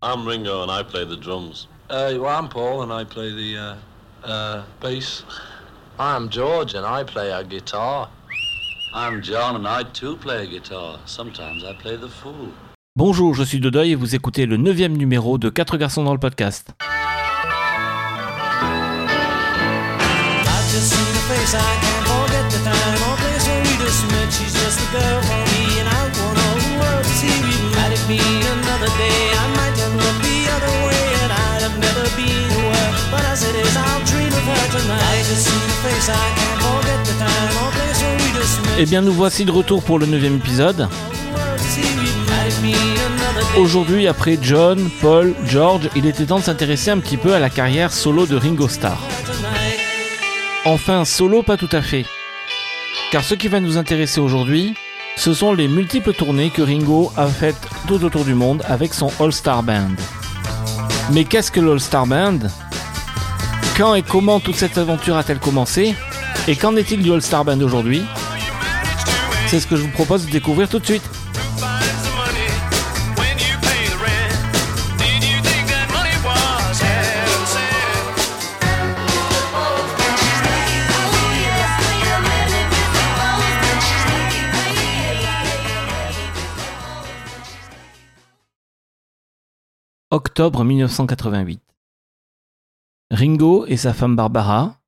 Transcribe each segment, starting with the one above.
I'm Ringo and I play the drums. Uh, well, I'm Paul and I play the uh, uh, bass. I'm George and I play a guitar. I'm John and I too play a guitar. Sometimes I play the fool. Bonjour, je suis Dodoy et vous écoutez le neuvième numéro de 4 garçons dans le podcast. Eh bien, nous voici de retour pour le neuvième épisode. All? Aujourd'hui, après John, Paul, George, il était temps de s'intéresser un petit peu à la carrière solo de Ringo Starr. Enfin, solo pas tout à fait. Car ce qui va nous intéresser aujourd'hui, ce sont les multiples tournées que Ringo a faites tout autour du monde avec son All-Star Band. Mais qu'est-ce que l'All-Star Band? Quand et comment toute cette aventure a-t-elle commencé Et qu'en est-il du All-Star Band aujourd'hui C'est ce que je vous propose de découvrir tout de suite. Octobre 1988. Ringo et sa femme Barbara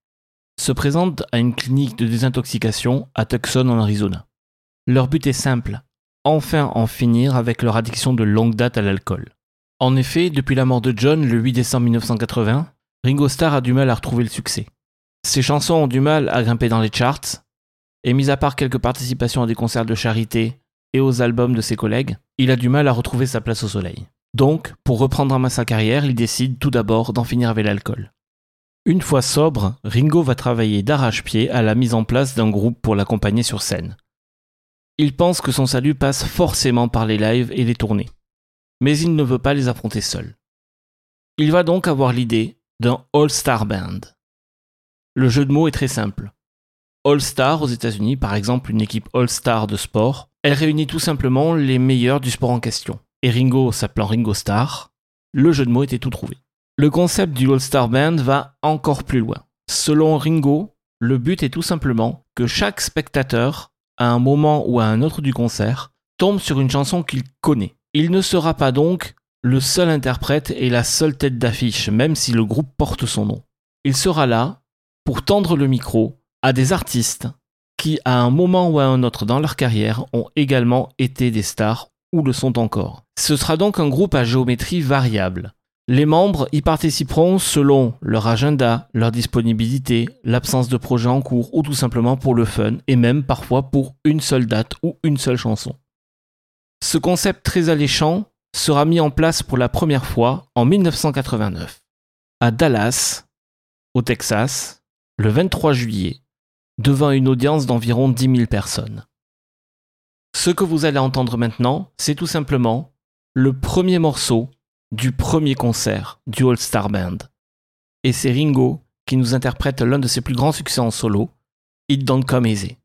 se présentent à une clinique de désintoxication à Tucson en Arizona. Leur but est simple, enfin en finir avec leur addiction de longue date à l'alcool. En effet, depuis la mort de John le 8 décembre 1980, Ringo Starr a du mal à retrouver le succès. Ses chansons ont du mal à grimper dans les charts, et mis à part quelques participations à des concerts de charité et aux albums de ses collègues, il a du mal à retrouver sa place au soleil. Donc, pour reprendre en main sa carrière, il décide tout d'abord d'en finir avec l'alcool. Une fois sobre, Ringo va travailler d'arrache-pied à la mise en place d'un groupe pour l'accompagner sur scène. Il pense que son salut passe forcément par les lives et les tournées. Mais il ne veut pas les affronter seul. Il va donc avoir l'idée d'un All-Star Band. Le jeu de mots est très simple. All-Star aux États-Unis, par exemple une équipe All-Star de sport, elle réunit tout simplement les meilleurs du sport en question et Ringo s'appelant Ringo Starr, le jeu de mots était tout trouvé. Le concept du All-Star Band va encore plus loin. Selon Ringo, le but est tout simplement que chaque spectateur, à un moment ou à un autre du concert, tombe sur une chanson qu'il connaît. Il ne sera pas donc le seul interprète et la seule tête d'affiche, même si le groupe porte son nom. Il sera là pour tendre le micro à des artistes qui, à un moment ou à un autre dans leur carrière, ont également été des stars ou le sont encore. Ce sera donc un groupe à géométrie variable. Les membres y participeront selon leur agenda, leur disponibilité, l'absence de projet en cours ou tout simplement pour le fun et même parfois pour une seule date ou une seule chanson. Ce concept très alléchant sera mis en place pour la première fois en 1989 à Dallas, au Texas, le 23 juillet, devant une audience d'environ 10 000 personnes. Ce que vous allez entendre maintenant, c'est tout simplement le premier morceau du premier concert du All Star Band. Et c'est Ringo qui nous interprète l'un de ses plus grands succès en solo, It Don't Come Easy.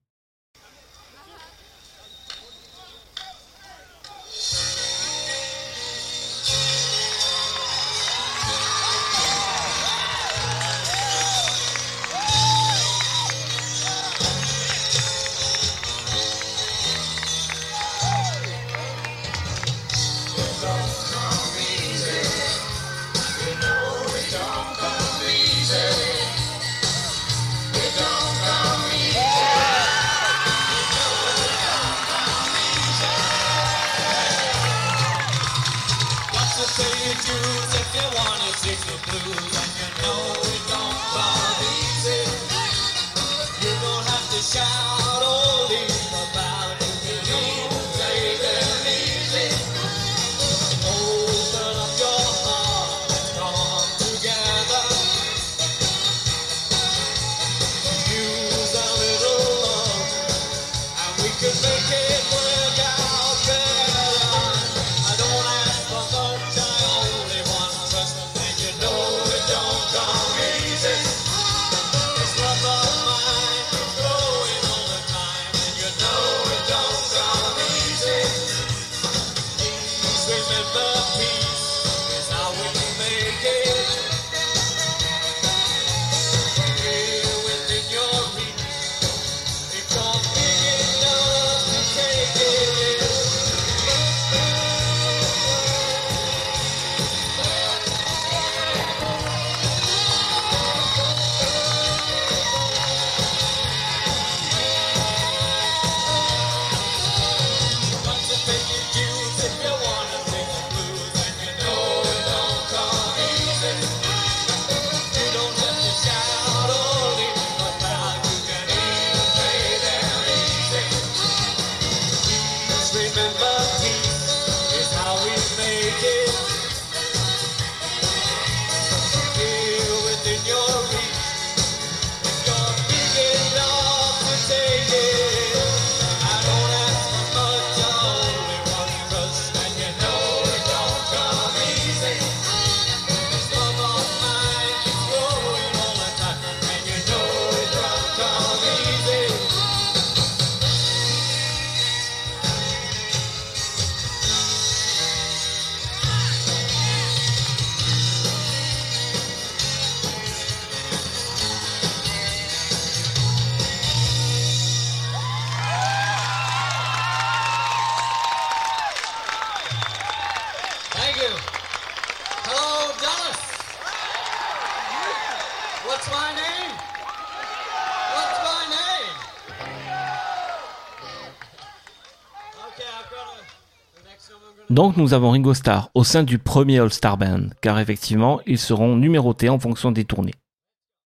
Donc nous avons Ringo Starr au sein du premier All-Star Band, car effectivement, ils seront numérotés en fonction des tournées.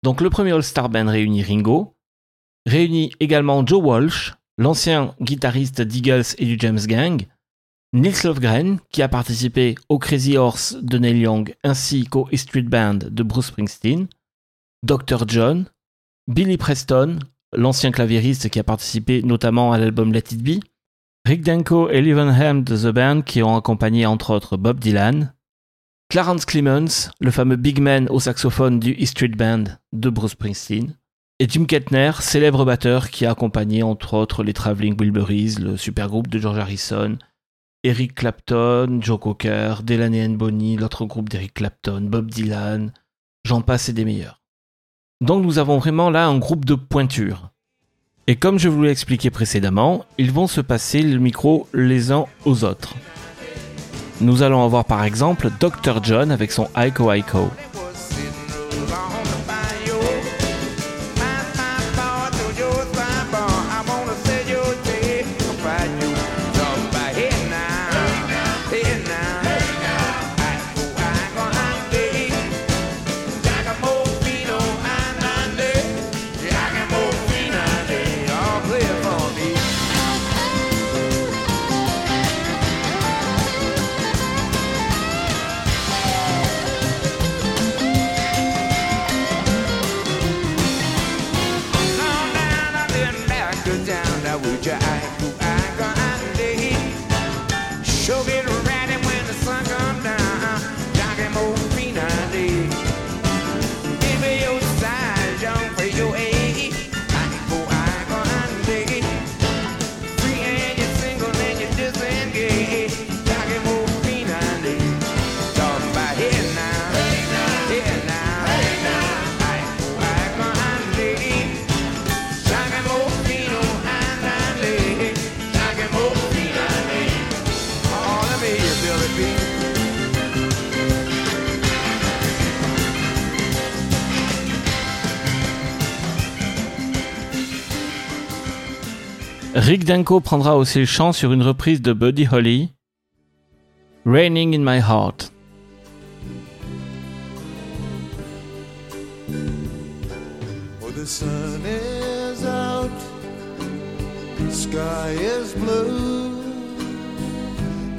Donc le premier All-Star Band réunit Ringo, réunit également Joe Walsh, l'ancien guitariste d'Eagles et du James Gang, Nils Lofgren, qui a participé au Crazy Horse de Neil Young ainsi qu'au E Street Band de Bruce Springsteen, Dr. John, Billy Preston, l'ancien claviériste qui a participé notamment à l'album Let It Be, Rick Danko et Levenham de The Band qui ont accompagné entre autres Bob Dylan, Clarence Clemens, le fameux big man au saxophone du E Street Band de Bruce Springsteen, et Jim Kettner, célèbre batteur qui a accompagné entre autres les Traveling Wilburys, le supergroupe de George Harrison, Eric Clapton, Joe Cocker, Delaney and Bonnie, l'autre groupe d'Eric Clapton, Bob Dylan, j'en passe et des meilleurs. Donc nous avons vraiment là un groupe de pointure. Et comme je vous l'ai expliqué précédemment, ils vont se passer le micro les uns aux autres. Nous allons avoir par exemple Dr. John avec son Aiko Aiko. Rick Danko prendra aussi le chant sur une reprise de Buddy Holly, Raining in My Heart. Oh, the sun is out, the sky is blue.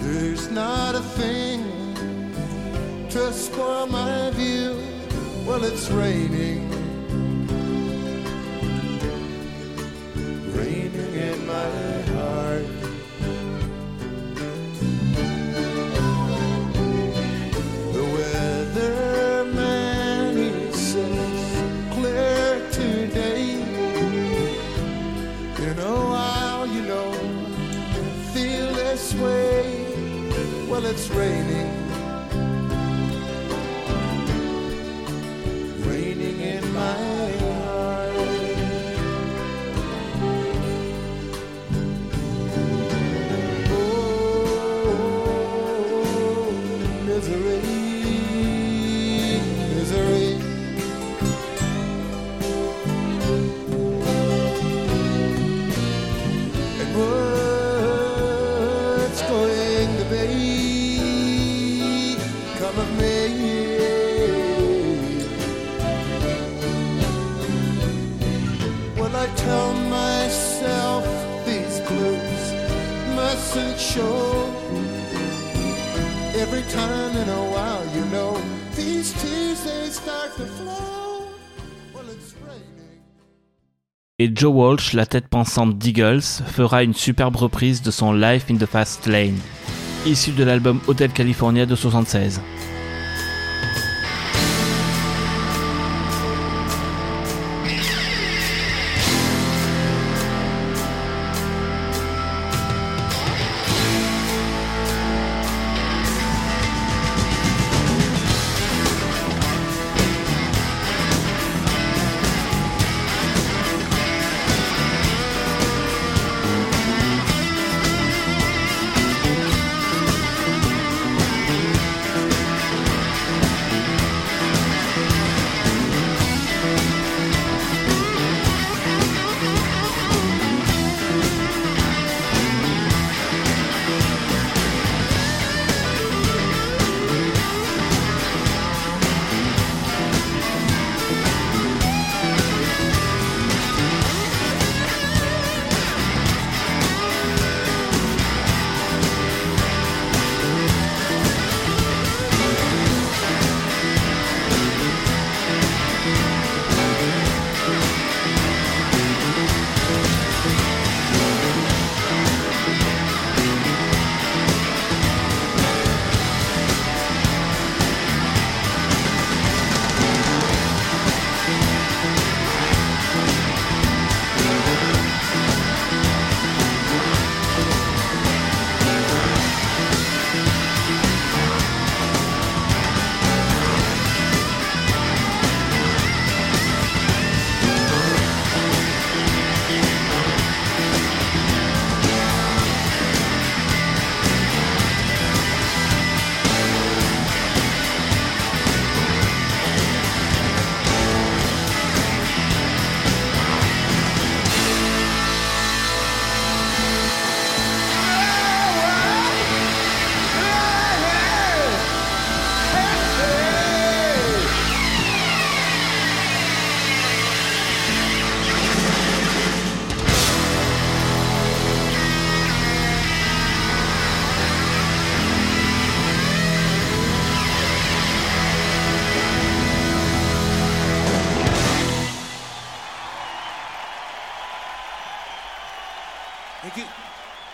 There's not a thing to spoil my view. Well, it's raining way. Well, it's raining. Raining Joe Walsh, la tête pensante d'Eagles, fera une superbe reprise de son Life in the Fast Lane, issu de l'album Hotel California de 76.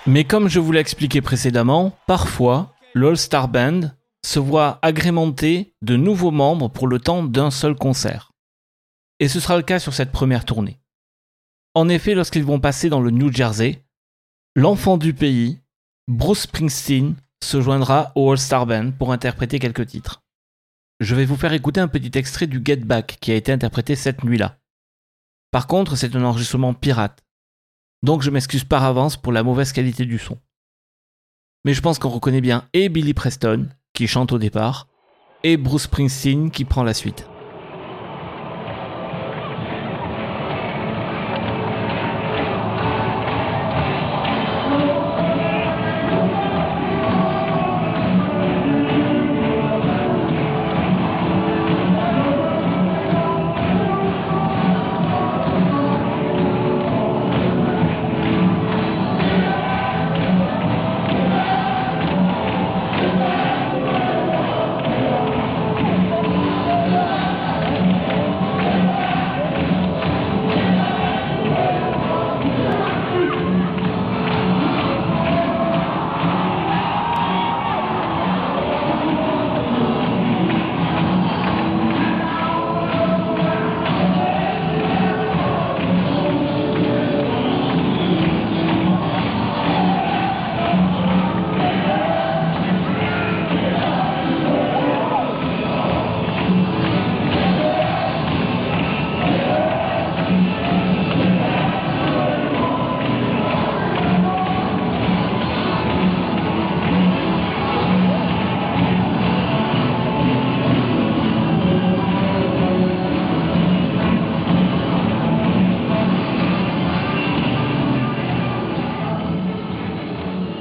Mais comme je vous l'ai expliqué précédemment, parfois, l'All-Star Band se voit agrémenté de nouveaux membres pour le temps d'un seul concert. Et ce sera le cas sur cette première tournée. En effet, lorsqu'ils vont passer dans le New Jersey, l'enfant du pays, Bruce Springsteen, se joindra au All-Star Band pour interpréter quelques titres. Je vais vous faire écouter un petit extrait du Get Back qui a été interprété cette nuit-là. Par contre, c'est un enregistrement pirate. Donc je m'excuse par avance pour la mauvaise qualité du son. Mais je pense qu'on reconnaît bien et Billy Preston, qui chante au départ, et Bruce Springsteen qui prend la suite.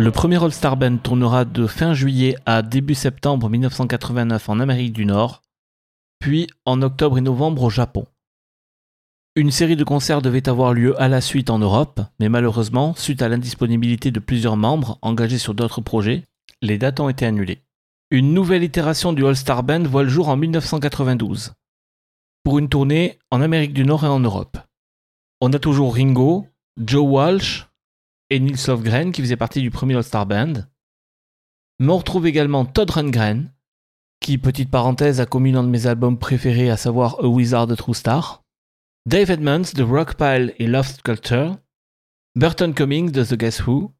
Le premier All-Star Band tournera de fin juillet à début septembre 1989 en Amérique du Nord, puis en octobre et novembre au Japon. Une série de concerts devait avoir lieu à la suite en Europe, mais malheureusement, suite à l'indisponibilité de plusieurs membres engagés sur d'autres projets, les dates ont été annulées. Une nouvelle itération du All-Star Band voit le jour en 1992, pour une tournée en Amérique du Nord et en Europe. On a toujours Ringo, Joe Walsh et Nils Lofgren qui faisaient partie du premier All-Star Band. Mais on retrouve également Todd Rundgren, qui, petite parenthèse, a commis l'un de mes albums préférés, à savoir A Wizard a True Star. Dave Edmonds de Rockpile et Love Sculpture. Burton Cummings de The Guess Who.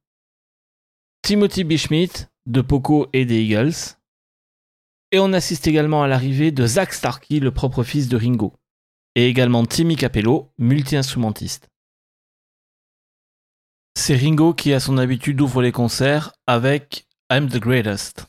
Timothy B. Schmidt de Poco et des Eagles. Et on assiste également à l'arrivée de Zach Starkey, le propre fils de Ringo. Et également Timmy Capello, multi-instrumentiste. C'est Ringo qui, à son habitude, ouvre les concerts avec I'm the Greatest.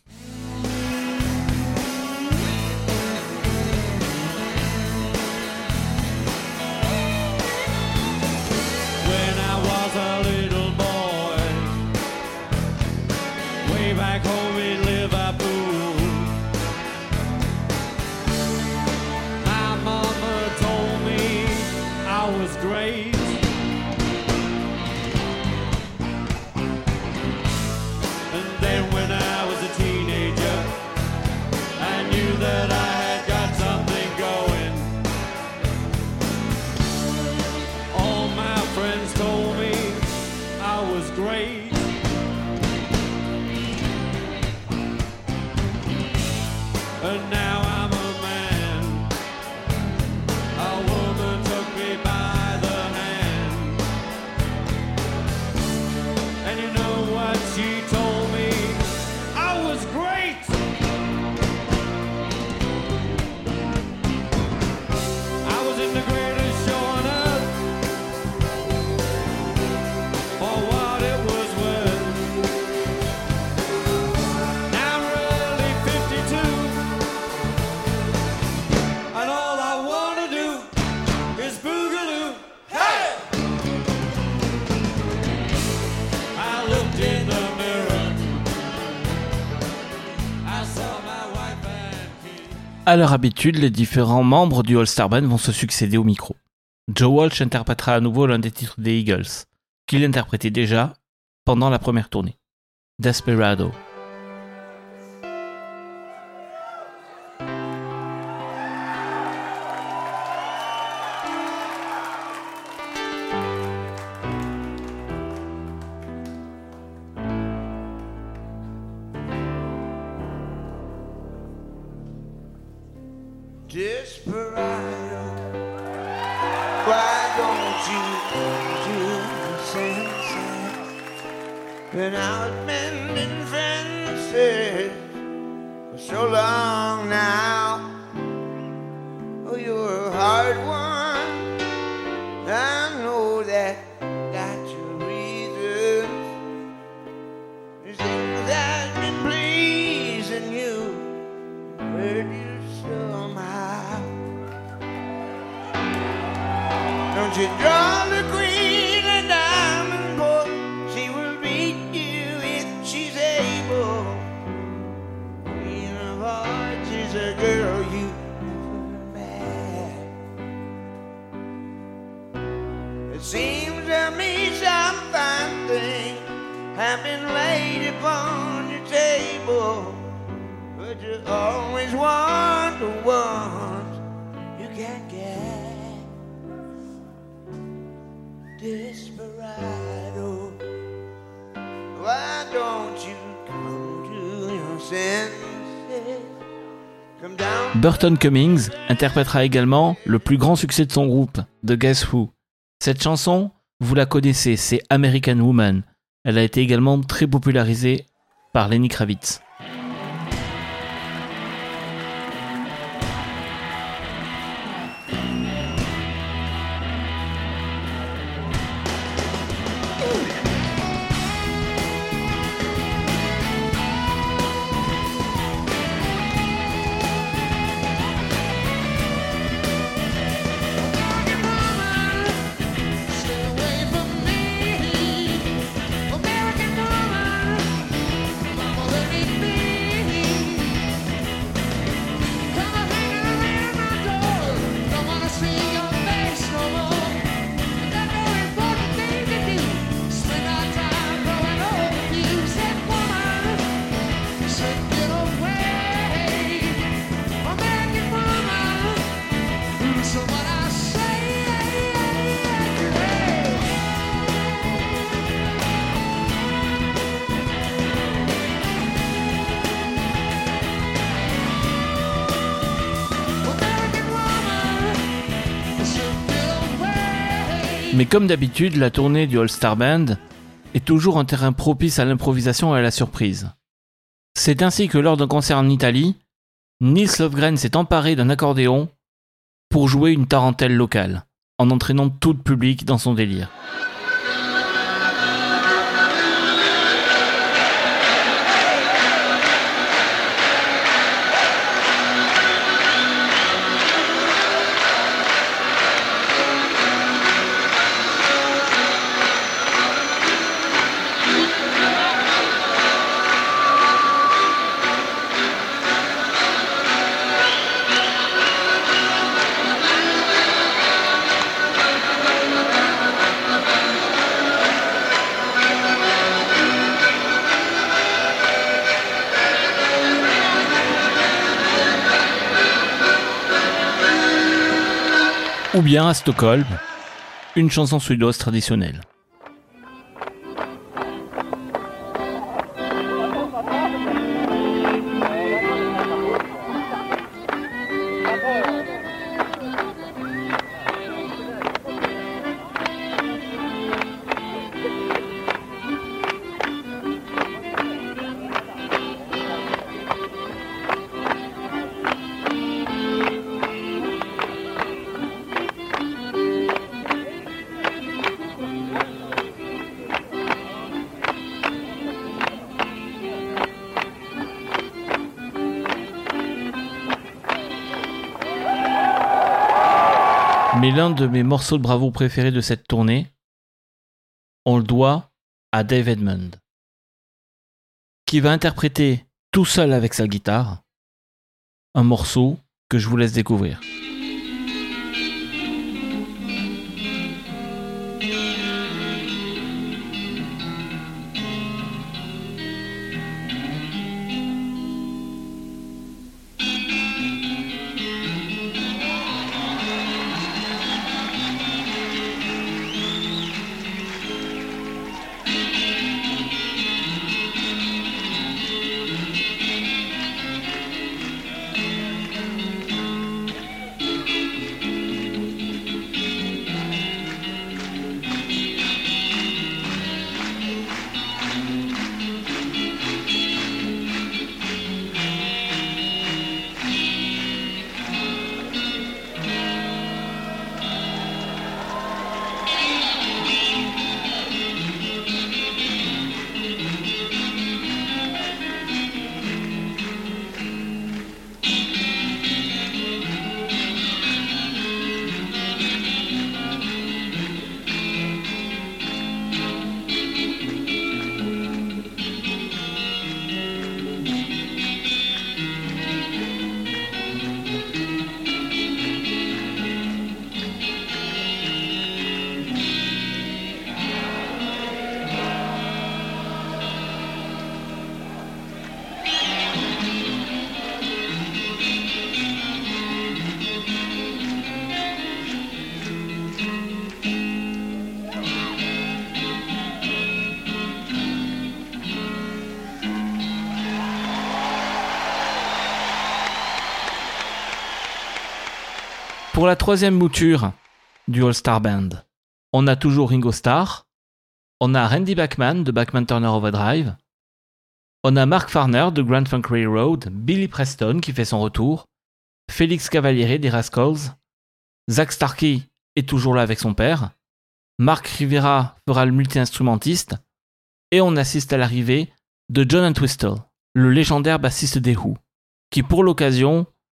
And À leur habitude, les différents membres du All-Star Band vont se succéder au micro. Joe Walsh interprétera à nouveau l'un des titres des Eagles, qu'il interprétait déjà pendant la première tournée. Desperado. Desperado, why don't you do the sense? Been out mending fences for so long now. Always want the ones you can't get. Desperado, why don't you come to your senses? Come down. Burton Cummings interprétera également le plus grand succès de son groupe, The Guess Who. Cette chanson, vous la connaissez, c'est American Woman. Elle a été également très popularisée par Lenny Kravitz. Mais comme d'habitude, la tournée du All Star Band est toujours un terrain propice à l'improvisation et à la surprise. C'est ainsi que lors d'un concert en Italie, Nils Lofgren s'est emparé d'un accordéon pour jouer une tarentelle locale, en entraînant tout le public dans son délire. Ou bien à Stockholm, une chanson suédoise traditionnelle. Mais l'un de mes morceaux de bravoure préférés de cette tournée, on le doit à Dave Edmund, qui va interpréter tout seul avec sa guitare un morceau que je vous laisse découvrir. Pour la troisième mouture du All Star Band, on a toujours Ringo Starr, on a Randy Bachman de Bachman Turner Overdrive, on a Mark Farner de Grand Funk Railroad, Billy Preston qui fait son retour, Félix Cavaliere des Rascals, Zach Starkey est toujours là avec son père, Mark Rivera fera le multi-instrumentiste, et on assiste à l'arrivée de John Entwistle, le légendaire bassiste des Who, qui pour l'occasion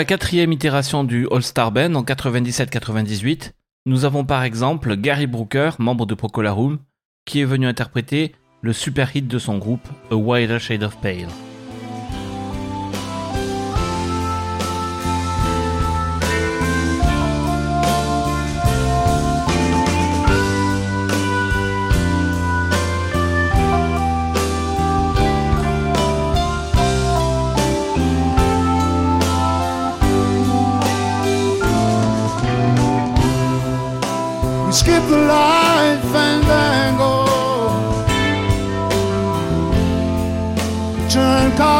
la quatrième itération du All-Star Band en 97-98, nous avons par exemple Gary Brooker, membre de Procol Harum, qui est venu interpréter le super hit de son groupe A Wider Shade of Pale.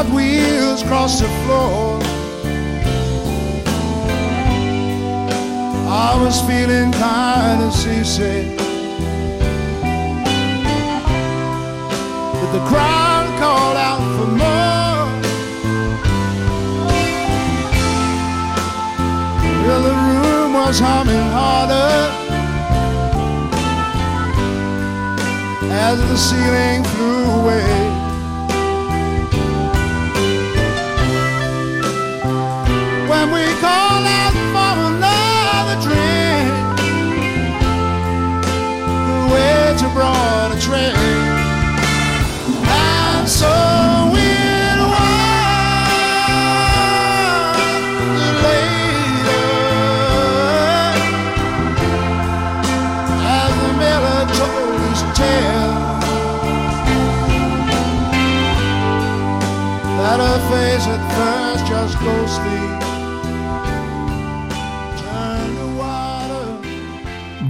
Cartwheels across the floor. I was feeling kind of seasick. But the crowd called out for more. Well, the room was humming harder. as the ceiling flew away.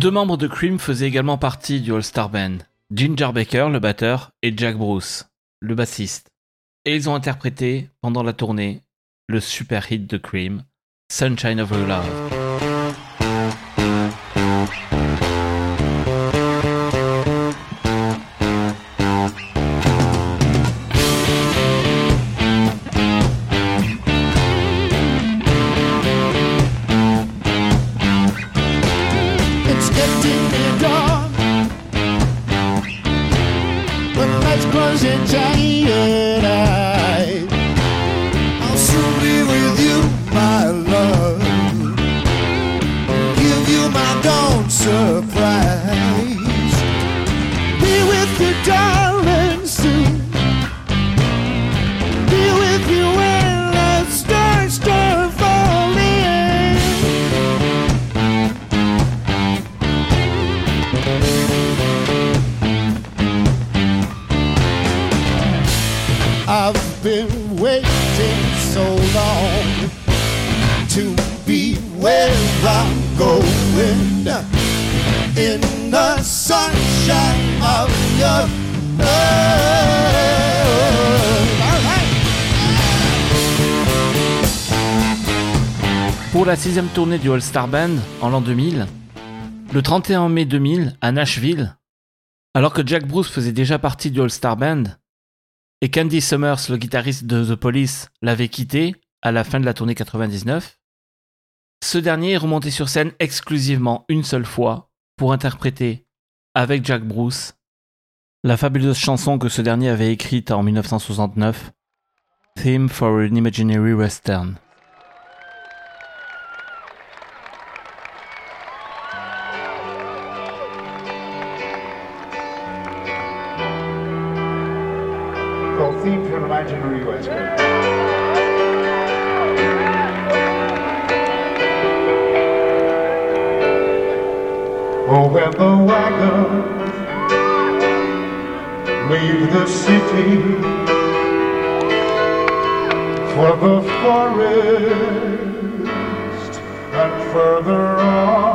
Deux membres de Cream faisaient également partie du All-Star Band, Ginger Baker, le batteur, et Jack Bruce, le bassiste. Et ils ont interprété, pendant la tournée, le super hit de Cream, Sunshine of Your Love. I've been waiting so long to be where I'm going in the sunshine of your. All. Pour la sixième tournée du All-Star Band, en l'an 2000, le 31 mai 2000, à Nashville, alors que Jack Bruce faisait déjà partie du All-Star Band, et Candy Summers, le guitariste de The Police, l'avait quitté à la fin de la tournée 99, ce dernier est remonté sur scène exclusivement une seule fois pour interpréter, avec Jack Bruce, la fabuleuse chanson que ce dernier avait écrite en 1969, Theme for an Imaginary Western. Western. Oh, when the wagons leave the city for the forest and further on,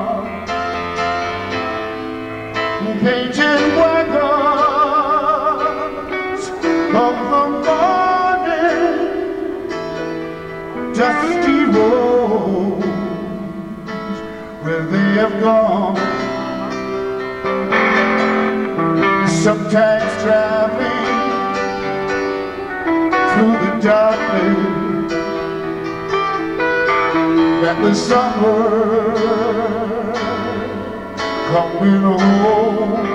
gone. Sometimes traveling through the darkness that the summer coming home.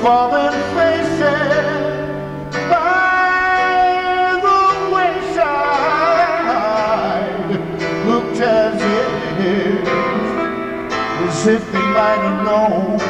Falling faces if you might have known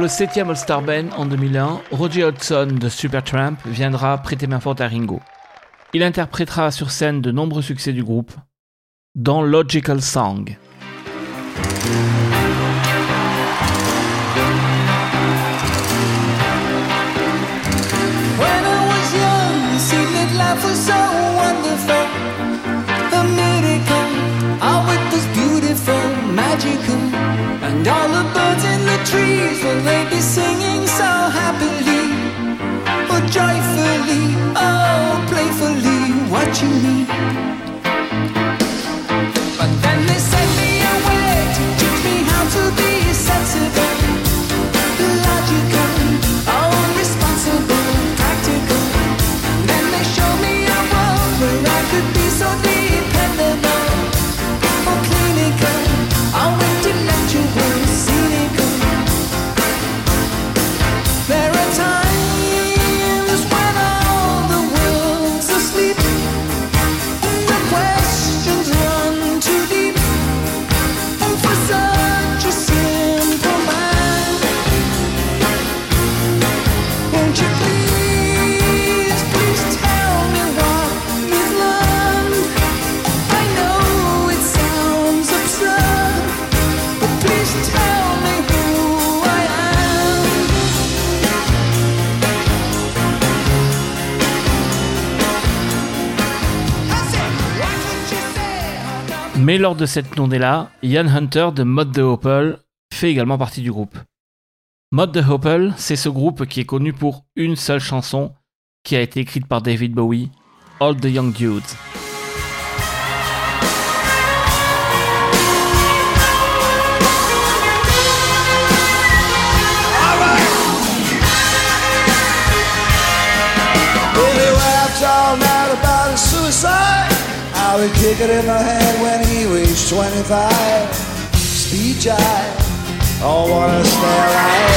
Pour le 7e All-Star Band en 2001, Roger Hodgson de Supertramp viendra prêter main forte à Ringo. Il interprétera sur scène de nombreux succès du groupe, dans Logical Song. trees, will they be singing so happily? Or joyfully, oh, playfully watching me? Mais lors de cette tournée-là, Ian Hunter de Mod the Hopple fait également partie du groupe. Mod the Hopple, c'est ce groupe qui est connu pour une seule chanson qui a été écrite par David Bowie, All the Young Dudes. How he kicked it in the head when he reached 25. Speed jive, oh what a stare right.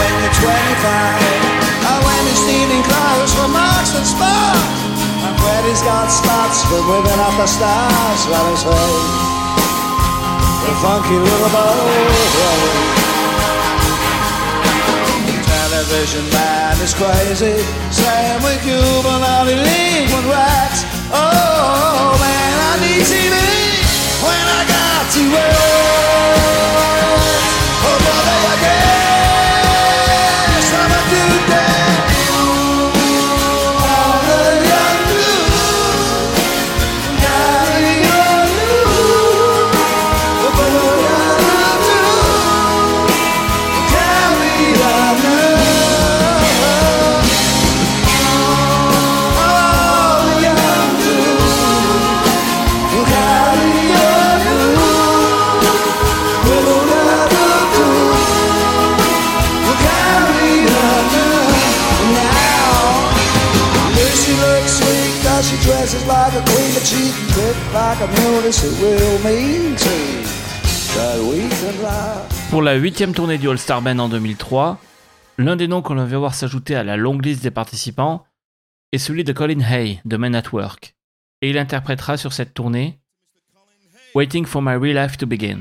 When you're 25, and when you're stealing clothes from Marks and Sparks. And Freddy's got spots for women off the stars on his face. The funky little boy. Television man is crazy, saying we're Cuban or delinquent rats. Oh man, I need when I got to work. Oh brother, I Pour la huitième tournée du All-Star Band en 2003, l'un des noms qu'on va voir s'ajouter à la longue liste des participants est celui de Colin Hay de Men at Work. Et il interprétera sur cette tournée Waiting for My Real Life to Begin.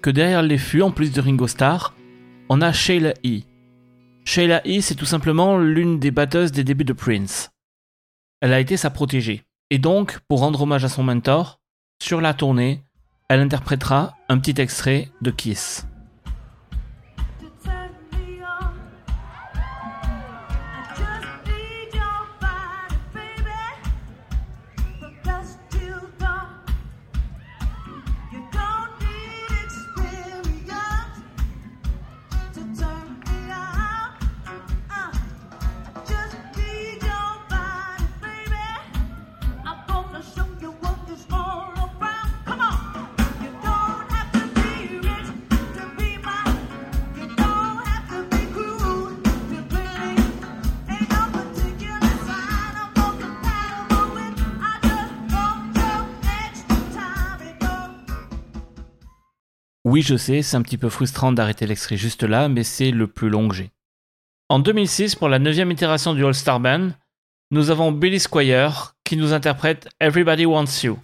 Que derrière les fûts, en plus de Ringo Starr, on a Sheila E. Sheila E, c'est tout simplement l'une des batteuses des débuts de Prince. Elle a été sa protégée. Et donc, pour rendre hommage à son mentor, sur la tournée, elle interprétera un petit extrait de Kiss. Oui, je sais, c'est un petit peu frustrant d'arrêter l'extrait juste là, mais c'est le plus long que j'ai. En 2006, pour la neuvième itération du All-Star Band, nous avons Billy Squire qui nous interprète Everybody Wants You.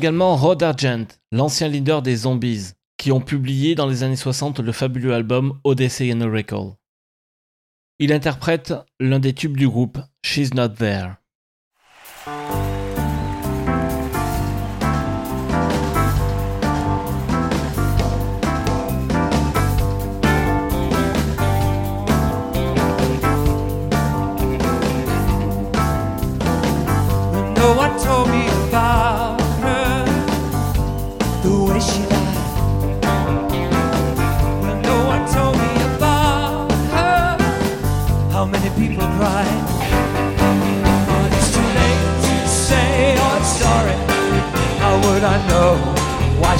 Également Rod Argent, l'ancien leader des Zombies, qui ont publié dans les années 60 le fabuleux album Odyssey and Recall. Il interprète l'un des tubes du groupe, She's Not There.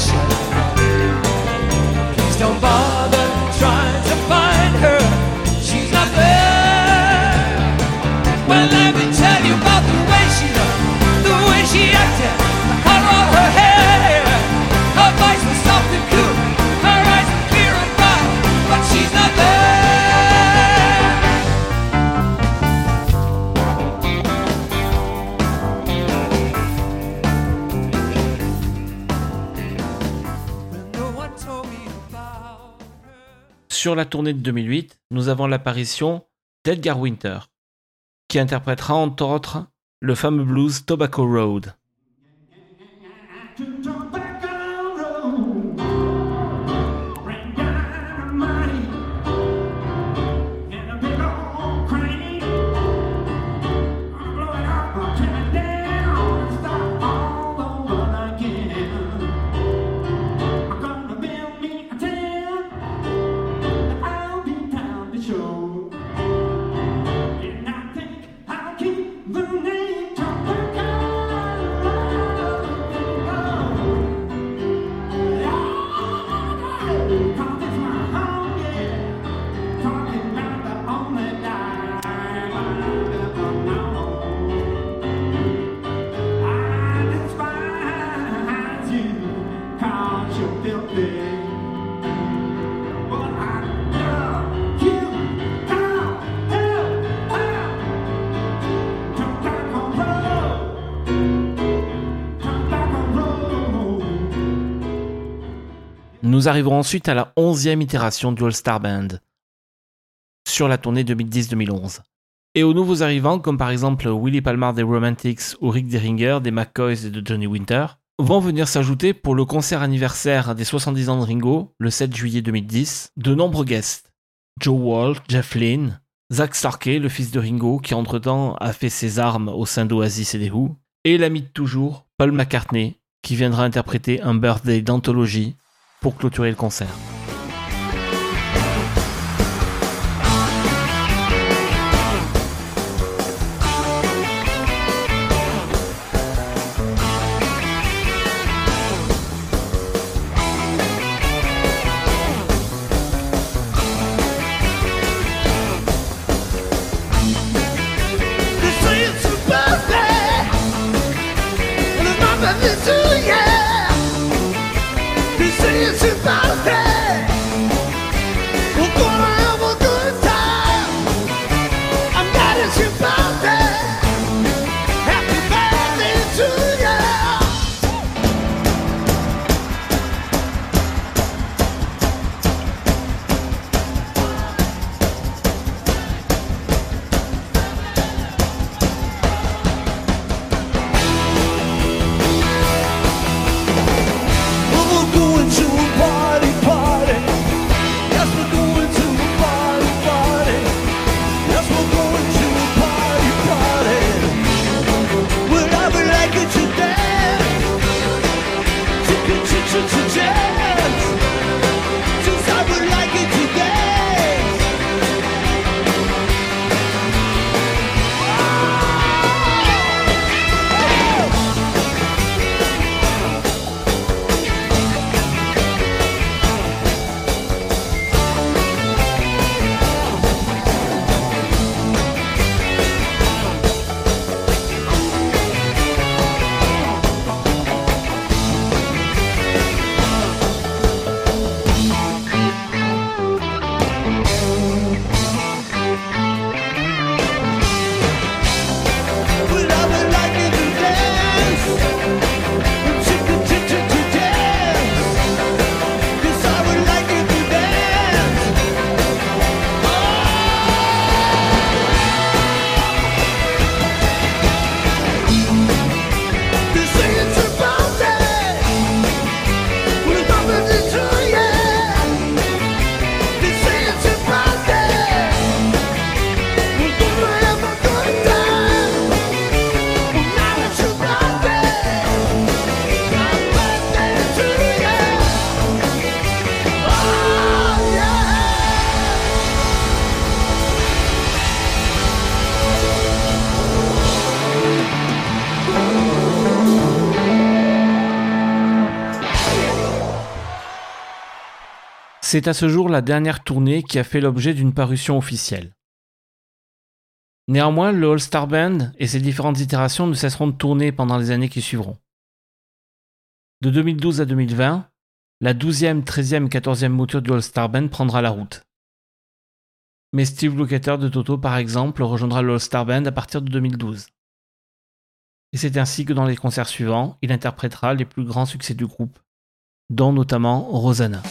Why Sur la tournée de 2008, nous avons l'apparition d'Edgar Winter, qui interprétera entre autres le fameux blues Tobacco Road. Nous arrivons ensuite à la 11e itération du All-Star Band sur la tournée 2010-2011. Et aux nouveaux arrivants, comme par exemple Willie Palmer des Romantics ou Rick Derringer des McCoys et de Johnny Winter, vont venir s'ajouter pour le concert anniversaire des 70 ans de Ringo, le 7 juillet 2010, de nombreux guests. Joe Walt, Jeff Lynne, Zach Starkey, le fils de Ringo, qui entre-temps a fait ses armes au sein d'Oasis et des Who, et l'ami de toujours, Paul McCartney, qui viendra interpréter un birthday d'anthologie pour clôturer le concert. C'est à ce jour la dernière tournée qui a fait l'objet d'une parution officielle. Néanmoins, le All Star Band et ses différentes itérations ne cesseront de tourner pendant les années qui suivront. De 2012 à 2020, la 12e, 13e et 14e mouture du All Star Band prendra la route. Mais Steve Lukather de Toto, par exemple, rejoindra le All Star Band à partir de 2012. Et c'est ainsi que dans les concerts suivants, il interprétera les plus grands succès du groupe, dont notamment Rosanna.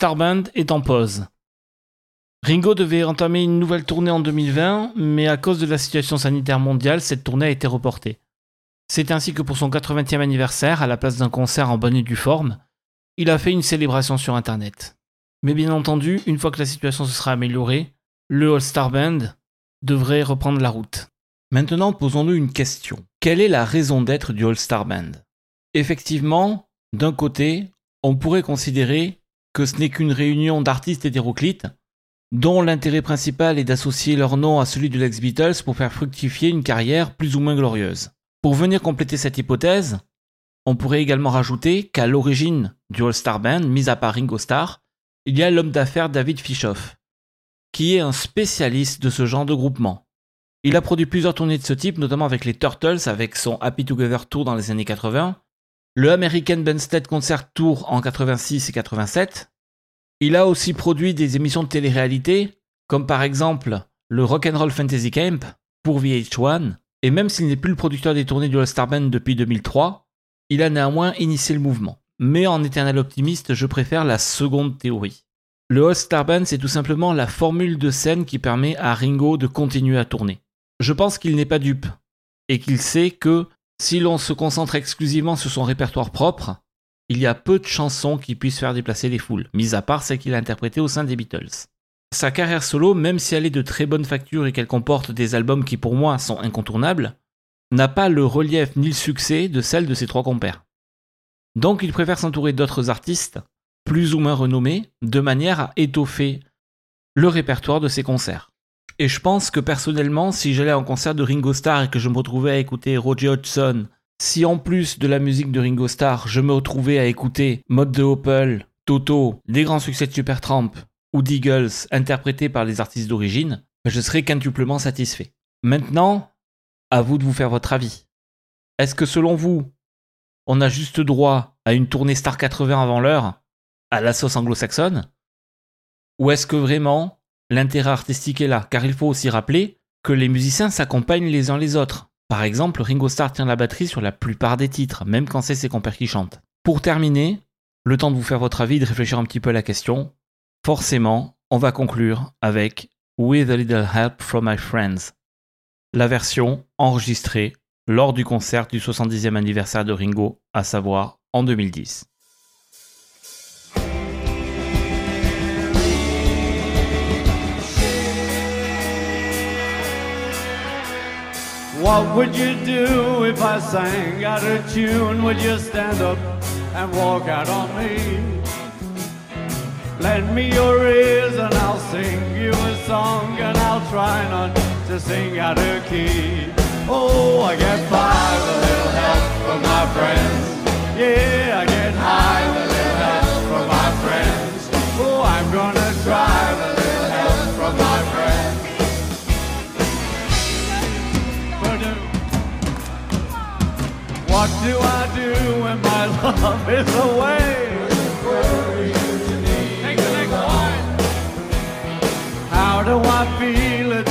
Le All Star Band est en pause. Ringo devait entamer une nouvelle tournée en 2020, mais à cause de la situation sanitaire mondiale, cette tournée a été reportée. C'est ainsi que pour son 80e anniversaire, à la place d'un concert en bonne et due forme, il a fait une célébration sur Internet. Mais bien entendu, une fois que la situation se sera améliorée, le All Star Band devrait reprendre la route. Maintenant, posons-nous une question. Quelle est la raison d'être du All Star Band? Effectivement, d'un côté, on pourrait considérer que ce n'est qu'une réunion d'artistes hétéroclites dont l'intérêt principal est d'associer leur nom à celui de l'ex-Beatles pour faire fructifier une carrière plus ou moins glorieuse. Pour venir compléter cette hypothèse, on pourrait également rajouter qu'à l'origine du All-Star Band, mis à part Ringo Starr, il y a l'homme d'affaires David Fishoff, qui est un spécialiste de ce genre de groupement. Il a produit plusieurs tournées de ce type, notamment avec les Turtles, avec son Happy Together Tour dans les années 80, le American Bandstand Concert Tour en 86 et 87. Il a aussi produit des émissions de télé-réalité, comme par exemple le Rock'n'Roll Fantasy Camp pour VH1, et même s'il n'est plus le producteur des tournées du All-Star Band depuis 2003, il a néanmoins initié le mouvement. Mais en éternel optimiste, je préfère la seconde théorie. Le All-Star Band, c'est tout simplement la formule de scène qui permet à Ringo de continuer à tourner. Je pense qu'il n'est pas dupe, et qu'il sait que si l'on se concentre exclusivement sur son répertoire propre, il y a peu de chansons qui puissent faire déplacer les foules, mis à part celles qu'il a interprétées au sein des Beatles. Sa carrière solo, même si elle est de très bonne facture et qu'elle comporte des albums qui pour moi sont incontournables, n'a pas le relief ni le succès de celle de ses trois compères. Donc il préfère s'entourer d'autres artistes, plus ou moins renommés, de manière à étoffer le répertoire de ses concerts. Et je pense que personnellement, si j'allais en concert de Ringo Starr et que je me retrouvais à écouter Roger Hodgson, si en plus de la musique de Ringo Starr, je me retrouvais à écouter Mode de Opel, Toto, les grands succès de Supertramp ou d'Eagles interprétés par les artistes d'origine, je serais quintuplement satisfait. Maintenant, à vous de vous faire votre avis. Est-ce que selon vous, on a juste droit à une tournée Star 80 avant l'heure, à la sauce anglo-saxonne Ou est-ce que vraiment l'intérêt artistique est là Car il faut aussi rappeler que les musiciens s'accompagnent les uns les autres. Par exemple, Ringo Starr tient la batterie sur la plupart des titres, même quand c'est ses compères qui chantent. Pour terminer, le temps de vous faire votre avis, de réfléchir un petit peu à la question, forcément, on va conclure avec With a Little Help from My Friends, la version enregistrée lors du concert du 70e anniversaire de Ringo, à savoir en 2010. What would you do if I sang out of tune? Would you stand up and walk out on me? Lend me your ears and I'll sing you a song and I'll try not to sing out of key. Oh, I get by with a little help from my friends. Yeah, I get high with a little help from my friends. Oh, I'm gonna try with What do I do when my love is away? How do I feel at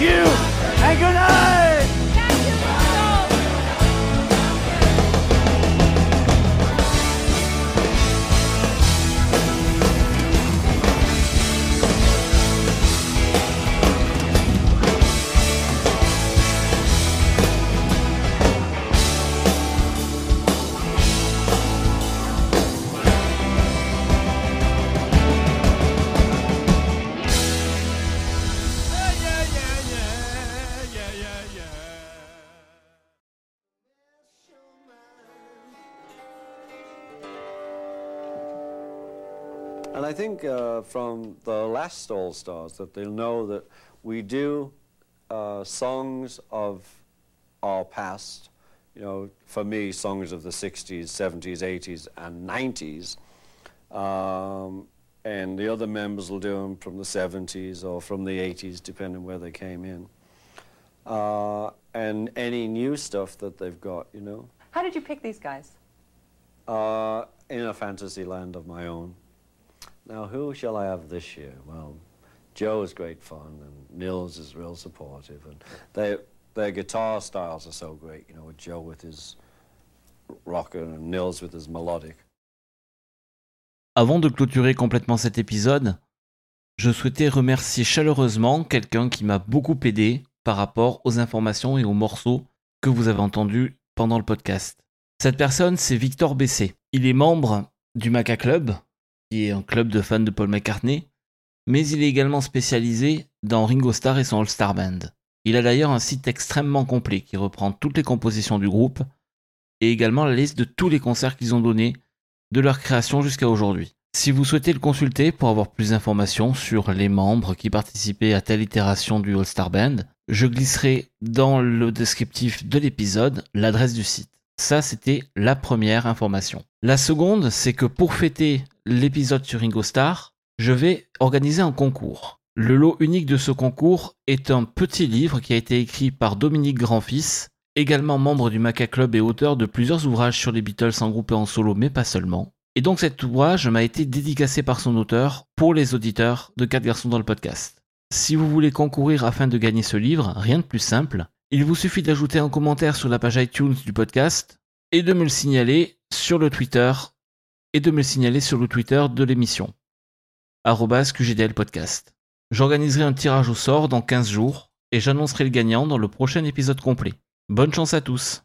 you, and good night. Think uh, from the last All Stars that they'll know that we do uh, songs of our past, you know, for me, songs of the 60s, 70s, 80s, and 90s. Um, and the other members will do them from the 70s or from the 80s, depending where they came in. Uh, and any new stuff that they've got, you know. How did you pick these guys? Uh, in a fantasy land of my own. Now who shall I have this year? Well, Joe is great fun, and Nils is real supportive, and they, their guitar styles are so great, you know, with Joe with his rocker and Nils with his melodic. Avant de clôturer complètement cet épisode, je souhaitais remercier chaleureusement quelqu'un qui m'a beaucoup aidé par rapport aux informations et aux morceaux que vous avez entendus pendant le podcast. Cette personne, c'est Victor Bessé. Il est membre du Maca Club, qui est un club de fans de Paul McCartney, mais il est également spécialisé dans Ringo Starr et son All-Star Band. Il a d'ailleurs un site extrêmement complet qui reprend toutes les compositions du groupe et également la liste de tous les concerts qu'ils ont donnés de leur création jusqu'à aujourd'hui. Si vous souhaitez le consulter pour avoir plus d'informations sur les membres qui participaient à telle itération du All-Star Band, je glisserai dans le descriptif de l'épisode l'adresse du site. Ça, c'était la première information. La seconde, c'est que pour fêter l'épisode sur Ringo Starr, je vais organiser un concours. Le lot unique de ce concours est un petit livre qui a été écrit par Dominique Grandfils, également membre du Maca Club et auteur de plusieurs ouvrages sur les Beatles en groupe en solo, mais pas seulement. Et donc cet ouvrage m'a été dédicacé par son auteur pour les auditeurs de 4 garçons dans le podcast. Si vous voulez concourir afin de gagner ce livre, rien de plus simple. Il vous suffit d'ajouter un commentaire sur la page iTunes du podcast et de me le signaler sur le Twitter et de me le signaler sur le Twitter de l'émission. arobase QGDL podcast. J'organiserai un tirage au sort dans 15 jours et j'annoncerai le gagnant dans le prochain épisode complet. Bonne chance à tous.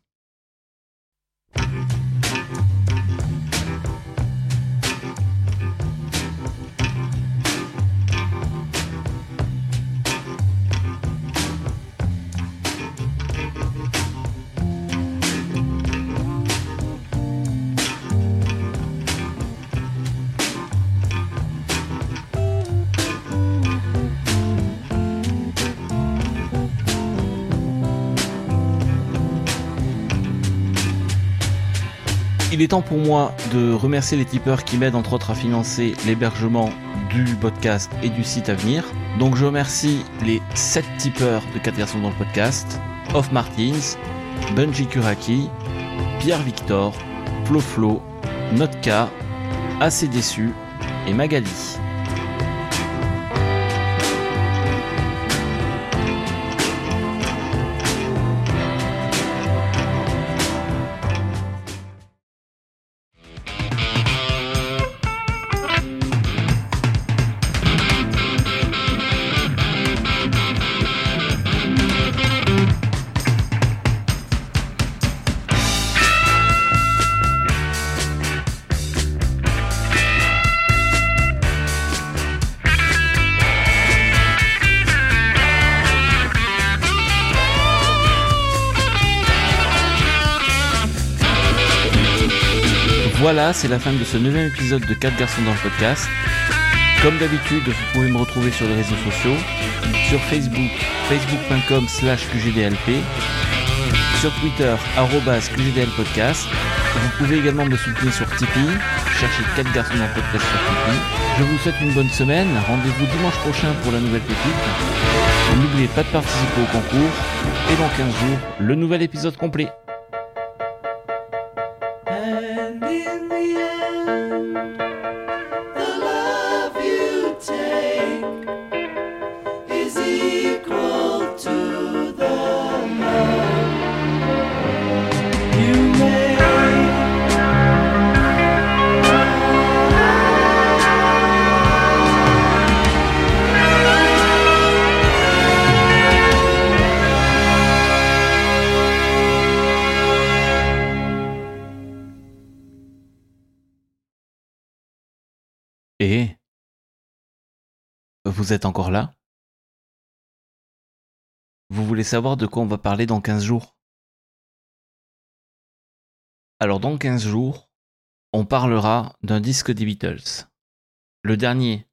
Il est temps pour moi de remercier les tipeurs qui m'aident entre autres à financer l'hébergement du podcast et du site à venir. Donc je remercie les 7 tipeurs de 4 garçons dans le podcast, Off Martins, Bunji Kuraki, Pierre Victor, Flo Flo, Notka, Assez Déçu et Magali. C'est la fin de ce neuvième épisode de 4 garçons dans le podcast. Comme d'habitude, vous pouvez me retrouver sur les réseaux sociaux, sur Facebook, facebook.com slash QGDLP, sur Twitter, arrobas QGDLpodcast. Vous pouvez également me soutenir sur Tipeee, cherchez 4 garçons dans le podcast sur Tipeee. Je vous souhaite une bonne semaine, rendez-vous dimanche prochain pour la nouvelle pépite. N'oubliez pas de participer au concours, et dans 15 jours, le nouvel épisode complet. Vous encore là? Vous voulez savoir de quoi on va parler dans 15 jours? Alors dans 15 jours, on parlera d'un disque des Beatles. Le dernier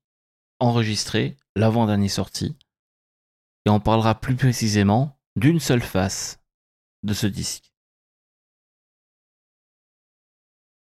enregistré, l'avant-dernier sorti. Et on parlera plus précisément d'une seule face de ce disque.